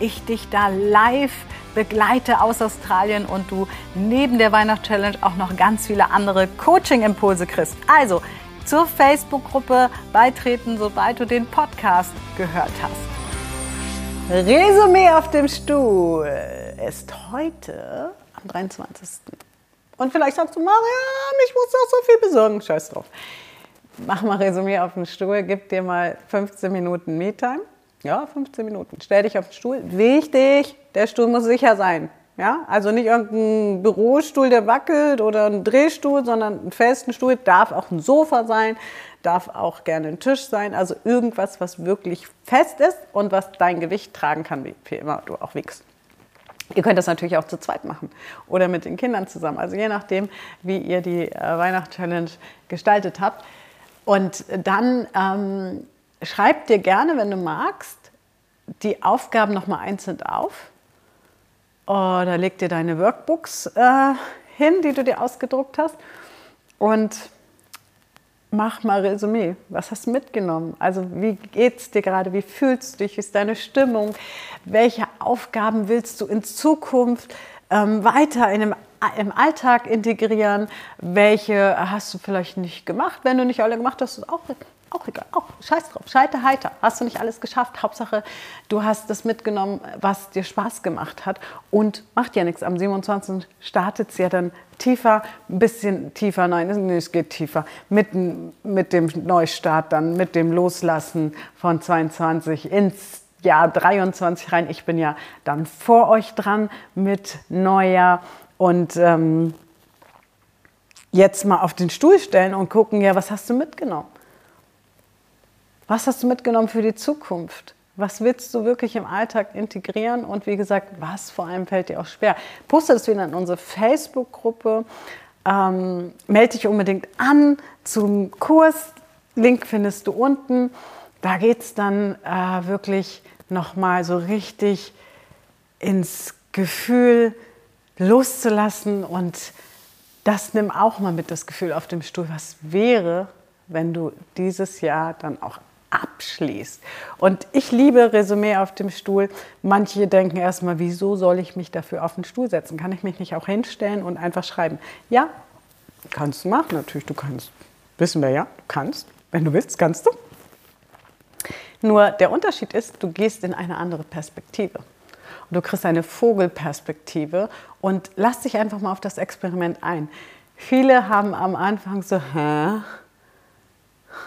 ich dich da live begleite aus Australien und du neben der Weihnachtschallenge auch noch ganz viele andere Coaching-Impulse kriegst. Also zur Facebook-Gruppe beitreten, sobald du den Podcast gehört hast. Resümee auf dem Stuhl ist heute am 23. Und vielleicht sagst du, Mariam, ich muss doch so viel besorgen. Scheiß drauf. Mach mal Resümee auf dem Stuhl, gib dir mal 15 Minuten Me-Time ja, 15 Minuten. Stell dich auf den Stuhl. Wichtig, der Stuhl muss sicher sein. Ja, also nicht irgendein Bürostuhl, der wackelt oder ein Drehstuhl, sondern einen festen Stuhl. Darf auch ein Sofa sein, darf auch gerne ein Tisch sein. Also irgendwas, was wirklich fest ist und was dein Gewicht tragen kann, wie, immer du auch wiegst. Ihr könnt das natürlich auch zu zweit machen oder mit den Kindern zusammen. Also je nachdem, wie ihr die äh, Weihnachtschallenge gestaltet habt. Und dann ähm, schreib dir gerne, wenn du magst, die Aufgaben nochmal einzeln auf. Oder leg dir deine Workbooks äh, hin, die du dir ausgedruckt hast. Und mach mal Resümee. Was hast du mitgenommen? Also wie geht es dir gerade? Wie fühlst du dich? Wie ist deine Stimmung? Welche Aufgaben willst du in Zukunft ähm, weiter in einem, im Alltag integrieren? Welche hast du vielleicht nicht gemacht? Wenn du nicht alle gemacht hast, ist auch auch egal, auch scheiß drauf, scheiter heiter. Hast du nicht alles geschafft? Hauptsache, du hast das mitgenommen, was dir Spaß gemacht hat. Und macht ja nichts. Am 27. startet es ja dann tiefer, ein bisschen tiefer, nein, es geht tiefer. Mit, mit dem Neustart dann, mit dem Loslassen von 22 ins Jahr 23 rein. Ich bin ja dann vor euch dran mit Neujahr und ähm, jetzt mal auf den Stuhl stellen und gucken, ja, was hast du mitgenommen? Was hast du mitgenommen für die Zukunft? Was willst du wirklich im Alltag integrieren? Und wie gesagt, was vor allem fällt dir auch schwer? Poste das wieder in unsere Facebook-Gruppe. Ähm, melde dich unbedingt an zum Kurs. Link findest du unten. Da geht es dann äh, wirklich nochmal so richtig ins Gefühl loszulassen. Und das nimm auch mal mit das Gefühl auf dem Stuhl. Was wäre, wenn du dieses Jahr dann auch abschließt. Und ich liebe Resümee auf dem Stuhl. Manche denken erstmal, wieso soll ich mich dafür auf den Stuhl setzen? Kann ich mich nicht auch hinstellen und einfach schreiben? Ja, kannst du machen, natürlich, du kannst. Wissen wir ja, du kannst. Wenn du willst, kannst du. Nur der Unterschied ist, du gehst in eine andere Perspektive. Und du kriegst eine Vogelperspektive und lass dich einfach mal auf das Experiment ein. Viele haben am Anfang so, hä?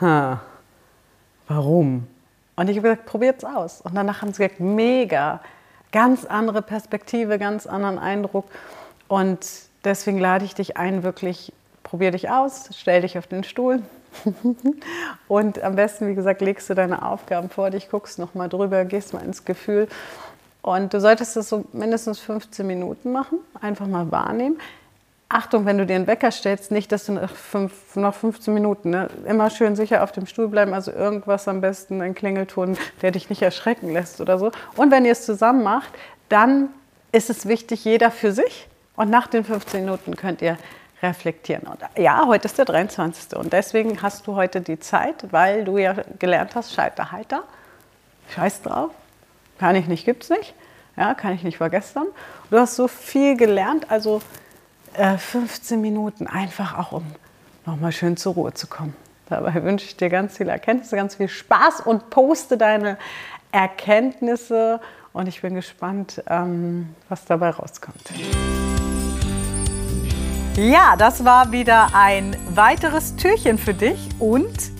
Hä? Warum? Und ich habe gesagt, probiert es aus. Und danach haben sie gesagt, mega, ganz andere Perspektive, ganz anderen Eindruck. Und deswegen lade ich dich ein, wirklich, probier dich aus, stell dich auf den Stuhl. und am besten, wie gesagt, legst du deine Aufgaben vor dich, guckst nochmal drüber, gehst mal ins Gefühl. Und du solltest das so mindestens 15 Minuten machen, einfach mal wahrnehmen. Achtung, wenn du dir einen Wecker stellst, nicht, dass du nach, fünf, nach 15 Minuten, ne, immer schön sicher auf dem Stuhl bleiben, also irgendwas am besten, ein Klingelton, der dich nicht erschrecken lässt oder so. Und wenn ihr es zusammen macht, dann ist es wichtig, jeder für sich. Und nach den 15 Minuten könnt ihr reflektieren. Und ja, heute ist der 23. Und deswegen hast du heute die Zeit, weil du ja gelernt hast, scheiter heiter. Scheiß drauf. Kann ich nicht, gibt's nicht. Ja, kann ich nicht vergessen. Du hast so viel gelernt, also 15 äh, Minuten einfach auch, um nochmal schön zur Ruhe zu kommen. Dabei wünsche ich dir ganz viel Erkenntnisse, ganz viel Spaß und poste deine Erkenntnisse. Und ich bin gespannt, ähm, was dabei rauskommt. Ja, das war wieder ein weiteres Türchen für dich und